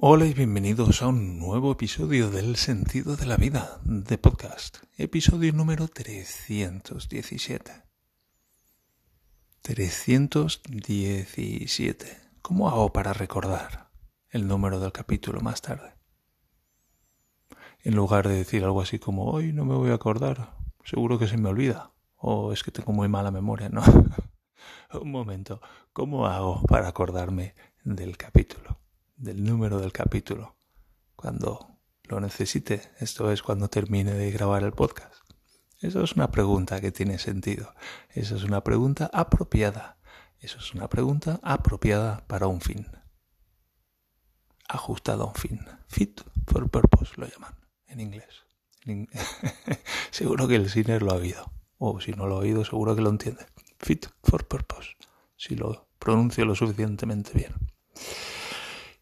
Hola y bienvenidos a un nuevo episodio del Sentido de la Vida de podcast, episodio número 317. 317. ¿Cómo hago para recordar el número del capítulo más tarde? En lugar de decir algo así como, hoy no me voy a acordar, seguro que se me olvida, o es que tengo muy mala memoria, ¿no? un momento, ¿cómo hago para acordarme del capítulo? Del número del capítulo cuando lo necesite, esto es cuando termine de grabar el podcast. Eso es una pregunta que tiene sentido. Eso es una pregunta apropiada. Eso es una pregunta apropiada para un fin. Ajustada a un fin. Fit for purpose lo llaman en inglés. seguro que el cine lo ha oído. O si no lo ha oído, seguro que lo entiende. Fit for purpose. Si lo pronuncio lo suficientemente bien.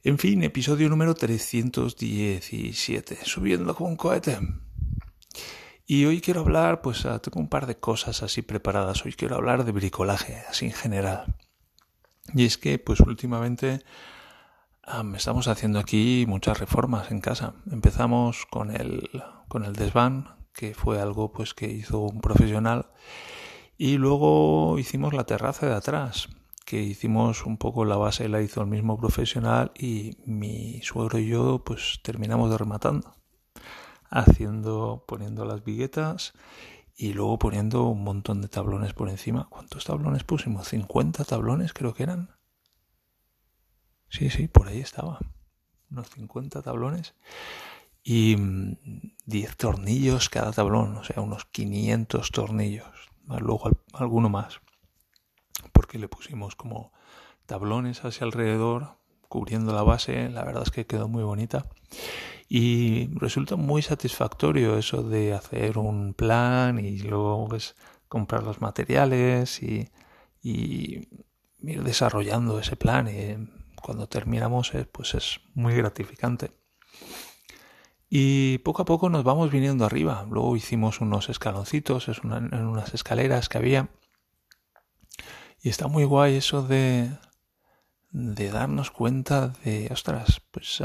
En fin, episodio número 317, subiendo con un cohete. Y hoy quiero hablar, pues ah, tengo un par de cosas así preparadas. Hoy quiero hablar de bricolaje, así en general. Y es que, pues últimamente estamos haciendo aquí muchas reformas en casa. Empezamos con el, con el desván, que fue algo pues que hizo un profesional. Y luego hicimos la terraza de atrás que hicimos un poco la base la hizo el mismo profesional y mi suegro y yo pues terminamos de rematando haciendo poniendo las viguetas y luego poniendo un montón de tablones por encima. ¿Cuántos tablones pusimos? 50 tablones creo que eran. Sí, sí, por ahí estaba. Unos 50 tablones y 10 mm, tornillos cada tablón, o sea, unos 500 tornillos, más luego alguno más porque le pusimos como tablones hacia alrededor cubriendo la base, la verdad es que quedó muy bonita y resulta muy satisfactorio eso de hacer un plan y luego pues, comprar los materiales y, y ir desarrollando ese plan y cuando terminamos eh, pues es muy gratificante. Y poco a poco nos vamos viniendo arriba. Luego hicimos unos escaloncitos, es en unas escaleras que había y está muy guay eso de, de darnos cuenta de, ostras, pues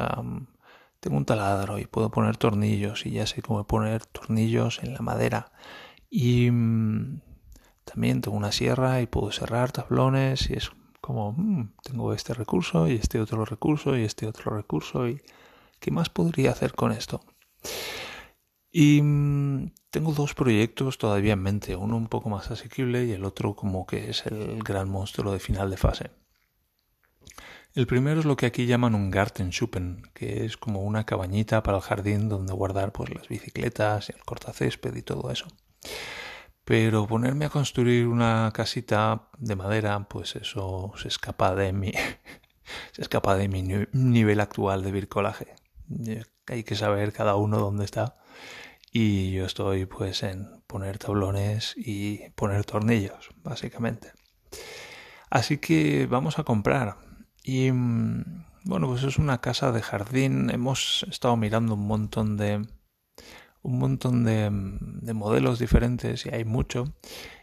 tengo un taladro y puedo poner tornillos y ya sé cómo poner tornillos en la madera. Y mm, también tengo una sierra y puedo cerrar tablones y es como, mm, tengo este recurso y este otro recurso y este otro recurso y ¿qué más podría hacer con esto? Y mm, tengo dos proyectos todavía en mente, uno un poco más asequible y el otro como que es el gran monstruo de final de fase. El primero es lo que aquí llaman un Gartenschuppen, que es como una cabañita para el jardín donde guardar pues las bicicletas, el cortacésped y todo eso. Pero ponerme a construir una casita de madera, pues eso se escapa de mi se escapa de mi nivel actual de bricolaje. Hay que saber cada uno dónde está y yo estoy pues en poner tablones y poner tornillos, básicamente. Así que vamos a comprar. Y mm, bueno, pues es una casa de jardín. Hemos estado mirando un montón de un montón de, de modelos diferentes y hay mucho.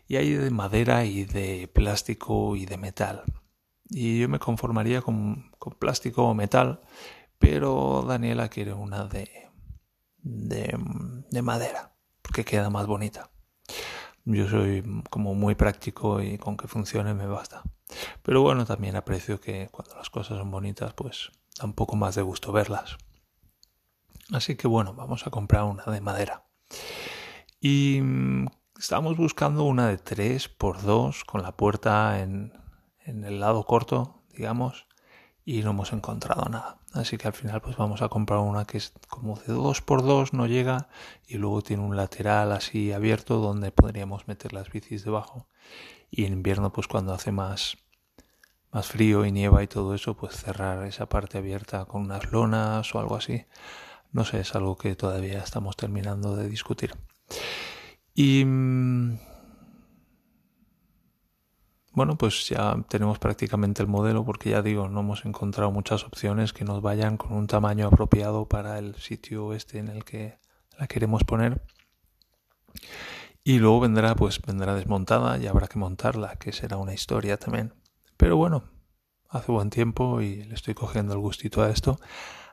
Y hay de madera y de plástico y de metal. Y yo me conformaría con, con plástico o metal, pero Daniela quiere una de de, madera, porque queda más bonita. Yo soy como muy práctico y con que funcione me basta. Pero bueno, también aprecio que cuando las cosas son bonitas, pues da un poco más de gusto verlas. Así que bueno, vamos a comprar una de madera. Y mm, estamos buscando una de 3 por 2 con la puerta en, en el lado corto, digamos, y no hemos encontrado nada. Así que al final pues vamos a comprar una que es como de 2x2, no llega y luego tiene un lateral así abierto donde podríamos meter las bicis debajo. Y en invierno pues cuando hace más más frío y nieva y todo eso, pues cerrar esa parte abierta con unas lonas o algo así. No sé, es algo que todavía estamos terminando de discutir. Y mm, bueno, pues ya tenemos prácticamente el modelo porque ya digo, no hemos encontrado muchas opciones que nos vayan con un tamaño apropiado para el sitio este en el que la queremos poner. Y luego vendrá, pues vendrá desmontada y habrá que montarla, que será una historia también. Pero bueno, hace buen tiempo y le estoy cogiendo el gustito a esto.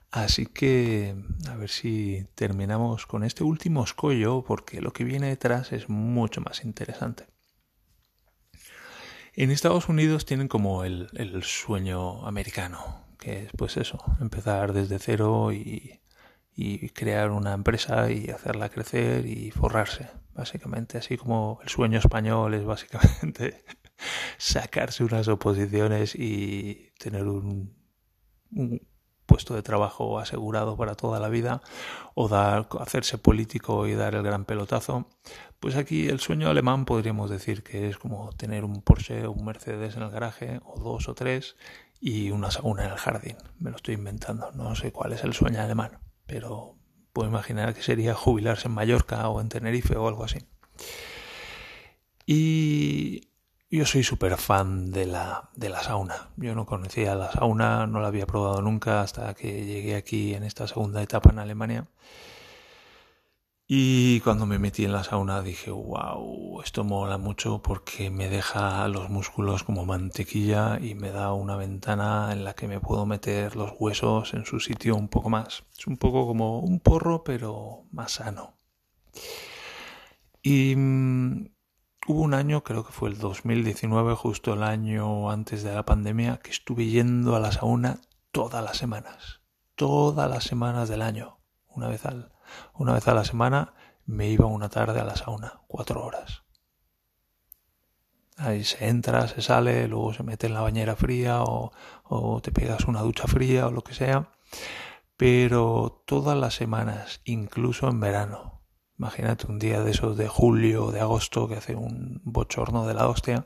Así que a ver si terminamos con este último escollo porque lo que viene detrás es mucho más interesante. En Estados Unidos tienen como el, el sueño americano, que es pues eso, empezar desde cero y, y crear una empresa y hacerla crecer y forrarse, básicamente, así como el sueño español es básicamente sacarse unas oposiciones y tener un, un puesto de trabajo asegurado para toda la vida o dar, hacerse político y dar el gran pelotazo. Pues aquí el sueño alemán podríamos decir que es como tener un Porsche o un Mercedes en el garaje o dos o tres y una sauna en el jardín. Me lo estoy inventando, no sé cuál es el sueño alemán, pero puedo imaginar que sería jubilarse en Mallorca o en Tenerife o algo así. Y yo soy súper fan de la, de la sauna. Yo no conocía la sauna, no la había probado nunca hasta que llegué aquí en esta segunda etapa en Alemania. Y cuando me metí en la sauna dije, wow, esto mola mucho porque me deja los músculos como mantequilla y me da una ventana en la que me puedo meter los huesos en su sitio un poco más. Es un poco como un porro, pero más sano. Y mm, Hubo un año, creo que fue el 2019, justo el año antes de la pandemia, que estuve yendo a la sauna todas las semanas. Todas las semanas del año. Una vez, al, una vez a la semana me iba una tarde a la sauna, cuatro horas. Ahí se entra, se sale, luego se mete en la bañera fría o, o te pegas una ducha fría o lo que sea. Pero todas las semanas, incluso en verano, Imagínate un día de esos de julio o de agosto que hace un bochorno de la hostia,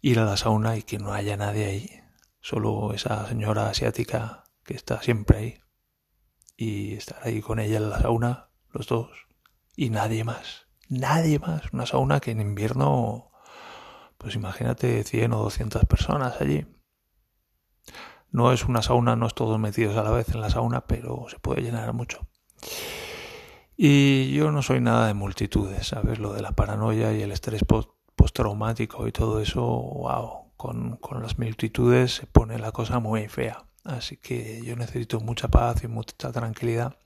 ir a la sauna y que no haya nadie ahí, solo esa señora asiática que está siempre ahí, y estar ahí con ella en la sauna, los dos, y nadie más, nadie más, una sauna que en invierno, pues imagínate 100 o 200 personas allí. No es una sauna, no es todos metidos a la vez en la sauna, pero se puede llenar mucho. Y yo no soy nada de multitudes, ¿sabes? Lo de la paranoia y el estrés postraumático y todo eso, wow, con, con las multitudes se pone la cosa muy fea. Así que yo necesito mucha paz y mucha tranquilidad.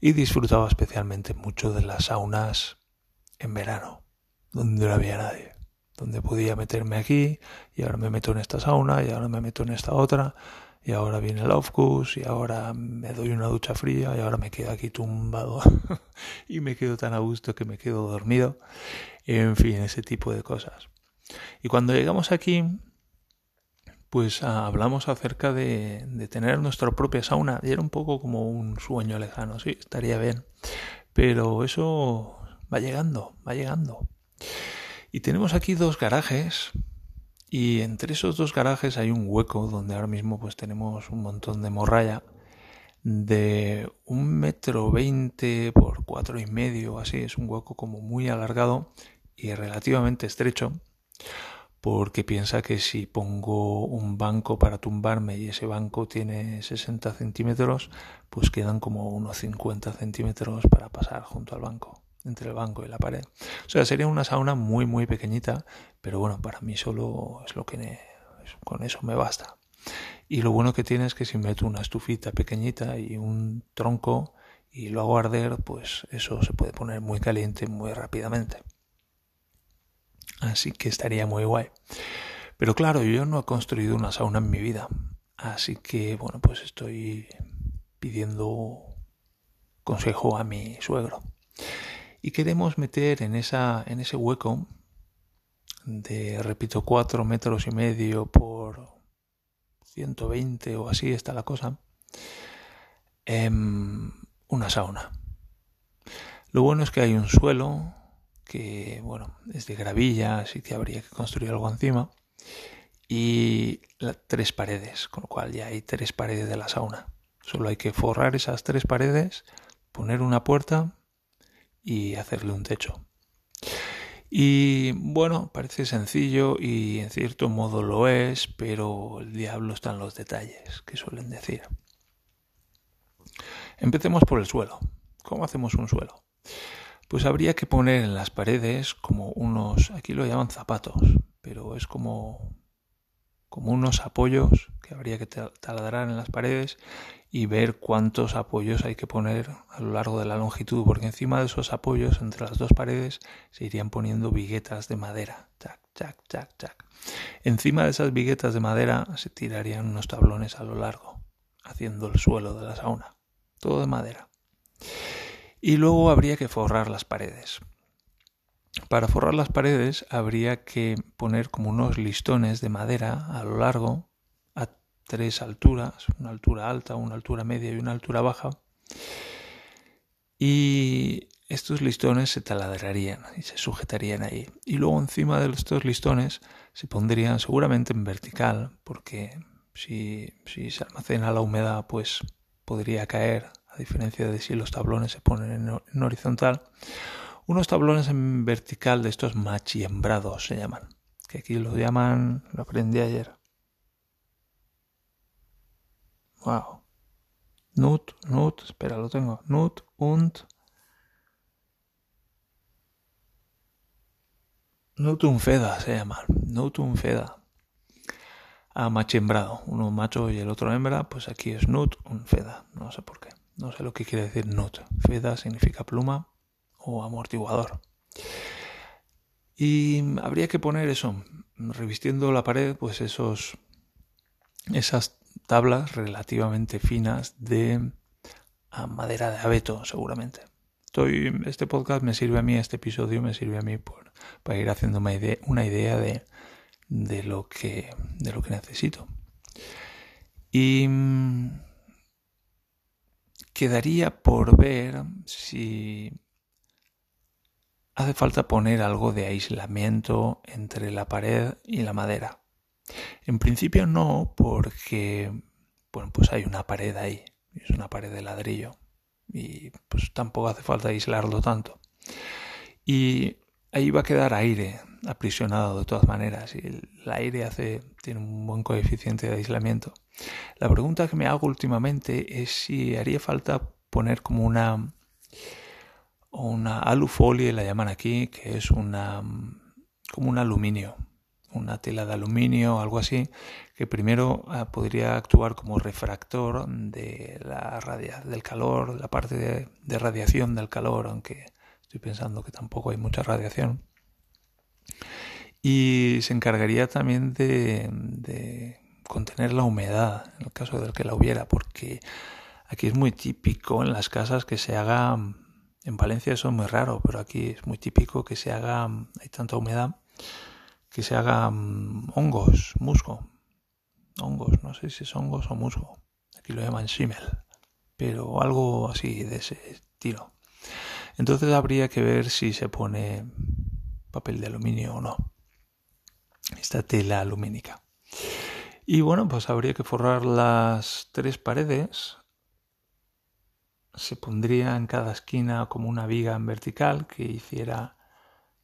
Y disfrutaba especialmente mucho de las saunas en verano, donde no había nadie. Donde podía meterme aquí y ahora me meto en esta sauna y ahora me meto en esta otra y ahora viene el off y ahora me doy una ducha fría y ahora me quedo aquí tumbado y me quedo tan a gusto que me quedo dormido. En fin, ese tipo de cosas. Y cuando llegamos aquí, pues ah, hablamos acerca de, de, tener nuestra propia sauna. Y era un poco como un sueño lejano, sí, estaría bien. Pero eso va llegando, va llegando. Y tenemos aquí dos garajes y entre esos dos garajes hay un hueco donde ahora mismo pues tenemos un montón de morralla de un metro veinte por cuatro y medio, así es un hueco como muy alargado y relativamente estrecho, porque piensa que si pongo un banco para tumbarme y ese banco tiene 60 centímetros, pues quedan como unos 50 centímetros para pasar junto al banco entre el banco y la pared. O sea, sería una sauna muy, muy pequeñita, pero bueno, para mí solo es lo que con eso me basta. Y lo bueno que tiene es que si meto una estufita pequeñita y un tronco y lo hago arder, pues eso se puede poner muy caliente muy rápidamente. Así que estaría muy guay. Pero claro, yo no he construido una sauna en mi vida. Así que bueno, pues estoy pidiendo consejo a mi suegro y queremos meter en, esa, en ese hueco de, repito, cuatro metros y medio por 120 o así está la cosa, em, una sauna. Lo bueno es que hay un suelo que, bueno, es de gravilla, así que habría que construir algo encima, y tres paredes, con lo cual ya hay tres paredes de la sauna. Solo hay que forrar esas tres paredes, poner una puerta y hacerle un techo. Y bueno, parece sencillo y en cierto modo lo es, pero el diablo está en los detalles, que suelen decir. Empecemos por el suelo. ¿Cómo hacemos un suelo? Pues habría que poner en las paredes como unos, aquí lo llaman zapatos, pero es como como unos apoyos que habría que taladrar en las paredes y ver cuántos apoyos hay que poner a lo largo de la longitud, porque encima de esos apoyos, entre las dos paredes, se irían poniendo viguetas de madera. Tac, tac, tac, tac. Encima de esas viguetas de madera se tirarían unos tablones a lo largo, haciendo el suelo de la sauna. Todo de madera. Y luego habría que forrar las paredes. Para forrar las paredes habría que poner como unos listones de madera a lo largo tres alturas, una altura alta, una altura media y una altura baja. Y estos listones se taladrarían y se sujetarían ahí. Y luego encima de estos listones se pondrían seguramente en vertical, porque si, si se almacena la humedad, pues podría caer, a diferencia de si los tablones se ponen en, en horizontal. Unos tablones en vertical de estos machiembrados se llaman, que aquí lo llaman, lo aprendí ayer, Wow. Nut, Nut, espera, lo tengo. Nut und. Feda se llama. Nutum feda. A machembrado. Uno macho y el otro hembra. Pues aquí es nut un feda. No sé por qué. No sé lo que quiere decir nut. Feda significa pluma o amortiguador. Y habría que poner eso, revistiendo la pared, pues esos, esas tablas relativamente finas de madera de abeto, seguramente. Estoy, este podcast me sirve a mí, este episodio me sirve a mí por, para ir haciendo una idea, una idea de, de, lo que, de lo que necesito. Y mm, quedaría por ver si hace falta poner algo de aislamiento entre la pared y la madera. En principio no, porque bueno, pues hay una pared ahí, es una pared de ladrillo y pues tampoco hace falta aislarlo tanto. Y ahí va a quedar aire aprisionado de todas maneras y el aire hace tiene un buen coeficiente de aislamiento. La pregunta que me hago últimamente es si haría falta poner como una una alufolie la llaman aquí, que es una como un aluminio una tela de aluminio o algo así, que primero ah, podría actuar como refractor de la radia del calor, la parte de, radiación del calor, aunque estoy pensando que tampoco hay mucha radiación. Y se encargaría también de, de contener la humedad, en el caso de que la hubiera, porque aquí es muy típico en las casas que se haga, en Valencia eso es muy raro, pero aquí es muy típico que se haga, hay tanta humedad que se hagan hongos, musgo. Hongos, no sé si es hongos o musgo. Aquí lo llaman shimel, pero algo así de ese estilo. Entonces habría que ver si se pone papel de aluminio o no. Esta tela alumínica. Y bueno, pues habría que forrar las tres paredes. Se pondría en cada esquina como una viga en vertical que hiciera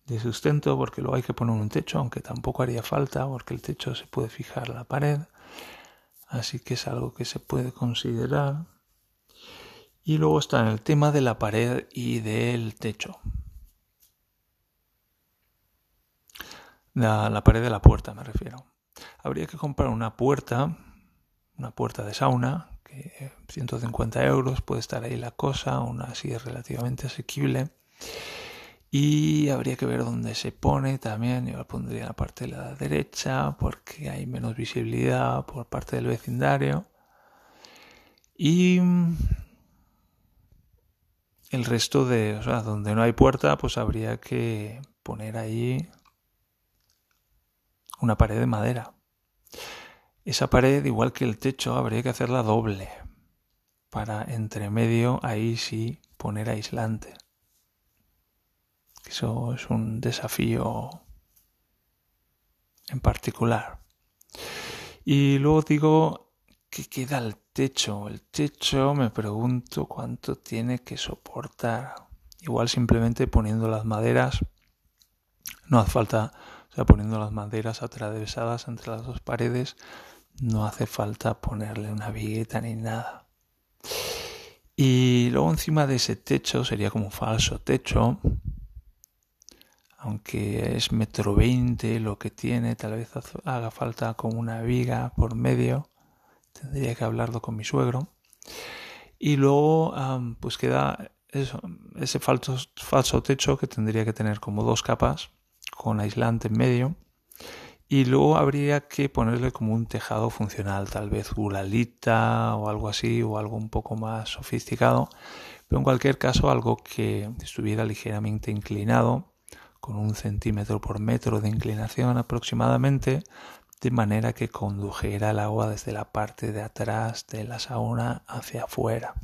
de sustento porque luego hay que poner un techo, aunque tampoco haría falta porque el techo se puede fijar la pared, así que es algo que se puede considerar. Y luego está en el tema de la pared y del techo. La, la pared de la puerta me refiero. Habría que comprar una puerta, una puerta de sauna, que 150 euros puede estar ahí la cosa, una así relativamente asequible y habría que ver dónde se pone también. Yo la pondría en la parte de la derecha porque hay menos visibilidad por parte del vecindario. Y el resto de, o sea, donde no hay puerta, pues habría que poner ahí una pared de madera. Esa pared, igual que el techo, habría que hacerla doble. Para entre medio, ahí sí poner aislante. Eso es un desafío en particular. Y luego digo que queda el techo. El techo me pregunto cuánto tiene que soportar. Igual simplemente poniendo las maderas. No hace falta, o sea, poniendo las maderas atravesadas entre las dos paredes. No hace falta ponerle una vigueta ni nada. Y luego encima de ese techo sería como un falso techo aunque es metro veinte lo que tiene, tal vez haga falta como una viga por medio. Tendría que hablarlo con mi suegro. Y luego, pues queda ese falso, techo que tendría que tener como dos capas con aislante en medio. Y luego habría que ponerle como un tejado funcional, tal vez gulalita o algo así, o algo un poco más sofisticado. Pero en cualquier caso, algo que estuviera ligeramente inclinado, con un centímetro por metro de inclinación aproximadamente, de manera que condujera el agua desde la parte de atrás de la sauna hacia afuera.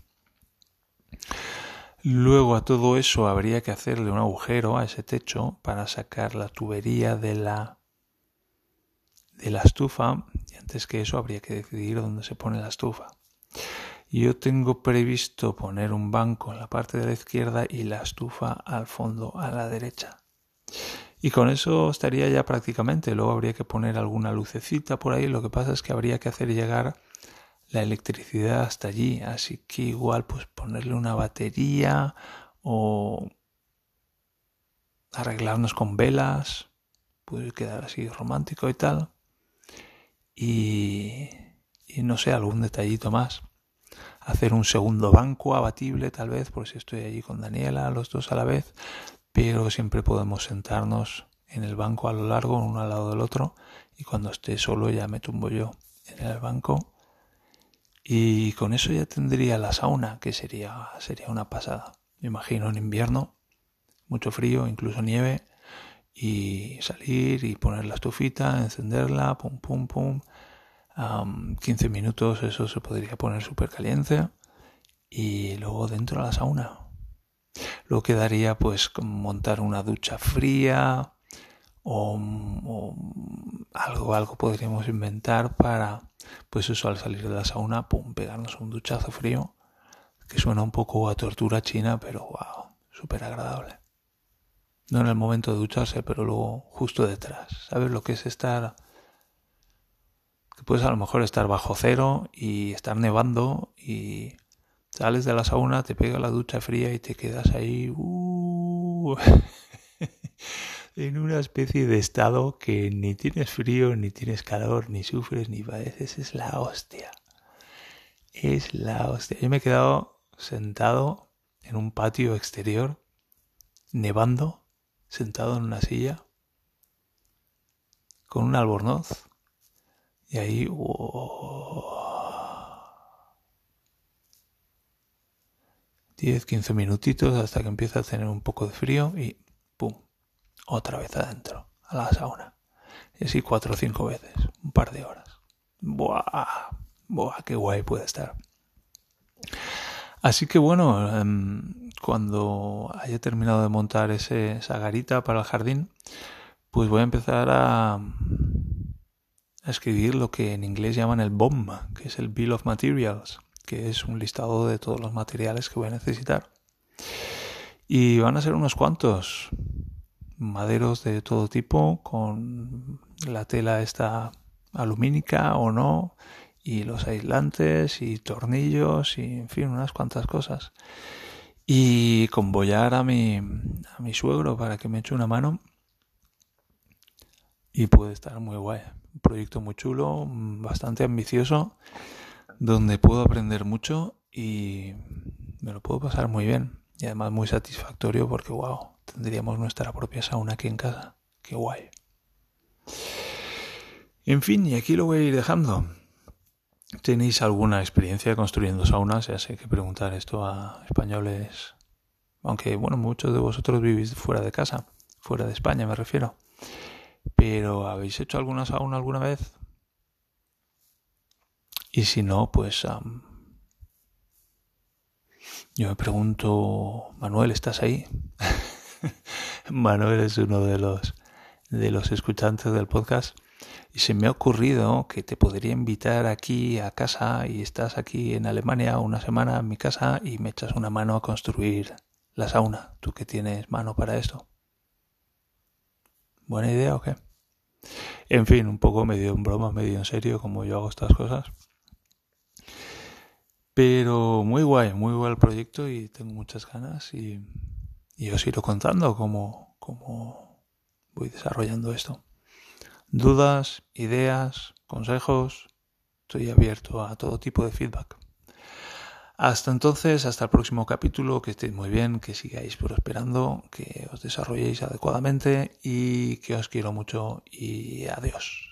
Luego a todo eso habría que hacerle un agujero a ese techo para sacar la tubería de la de la estufa y antes que eso habría que decidir dónde se pone la estufa. Yo tengo previsto poner un banco en la parte de la izquierda y la estufa al fondo a la derecha. Y con eso estaría ya prácticamente. Luego habría que poner alguna lucecita por ahí. Lo que pasa es que habría que hacer llegar la electricidad hasta allí, así que igual pues ponerle una batería o arreglarnos con velas, puede quedar así romántico y tal. Y, y no sé, algún detallito más. Hacer un segundo banco abatible tal vez, por si estoy allí con Daniela, los dos a la vez, pero siempre podemos sentarnos en el banco a lo largo, uno al lado del otro, y cuando esté solo ya me tumbo yo en el banco y con eso ya tendría la sauna, que sería, sería una pasada. Me imagino en invierno, mucho frío, incluso nieve, y salir y poner la estufita, encenderla, pum, pum, pum. 15 minutos eso se podría poner súper caliente y luego dentro de la sauna. Luego quedaría pues montar una ducha fría o, o algo, algo podríamos inventar para pues eso al salir de la sauna, pum, pegarnos un duchazo frío, que suena un poco a tortura china, pero wow, súper agradable. No en el momento de ducharse, pero luego justo detrás. ¿Sabes lo que es estar? Que puedes a lo mejor estar bajo cero y estar nevando y sales de la sauna, te pega la ducha fría y te quedas ahí. Uh, en una especie de estado que ni tienes frío, ni tienes calor, ni sufres, ni padeces. Es la hostia. Es la hostia. Yo me he quedado sentado en un patio exterior, nevando, sentado en una silla, con un albornoz, y ahí... 10, 15 minutitos hasta que empieza a tener un poco de frío y otra vez adentro, a la sauna. Y así cuatro o cinco veces, un par de horas. Buah, buah, qué guay puede estar. Así que bueno, em, cuando haya terminado de montar ese, esa garita para el jardín, pues voy a empezar a escribir lo que en inglés llaman el BOM, que es el Bill of Materials, que es un listado de todos los materiales que voy a necesitar. Y van a ser unos cuantos maderos de todo tipo con la tela esta alumínica o no y los aislantes y tornillos y en fin unas cuantas cosas. Y convoyar a mi a mi suegro para que me eche una mano. Y puede estar muy guay. Proyecto muy chulo bastante ambicioso donde puedo aprender mucho y me lo puedo pasar muy bien y además muy satisfactorio porque wow tendríamos nuestra propia sauna aquí en casa. Qué guay. En fin, y aquí lo voy a ir dejando. ¿Tenéis alguna experiencia construyendo saunas? Ya sé que preguntar esto a españoles, aunque bueno, muchos de vosotros vivís fuera de casa, fuera de España me refiero. Pero ¿habéis hecho alguna sauna alguna vez? Y si no, pues yo me pregunto, Manuel, ¿estás ahí? Manuel es uno de los, de los escuchantes del podcast y se me ha ocurrido que te podría invitar aquí a casa y estás aquí en Alemania una semana en mi casa y me echas una mano a construir la sauna, tú que tienes mano para esto. ¿Buena idea o qué? En fin, un poco medio en broma, medio en serio, como yo hago estas cosas. Pero muy guay, muy guay el proyecto y tengo muchas ganas y os iré contando cómo, cómo, voy desarrollando esto. Dudas, ideas, consejos, estoy abierto a todo tipo de feedback. Hasta entonces, hasta el próximo capítulo, que estéis muy bien, que sigáis prosperando, que os desarrolléis adecuadamente y que os quiero mucho y adiós.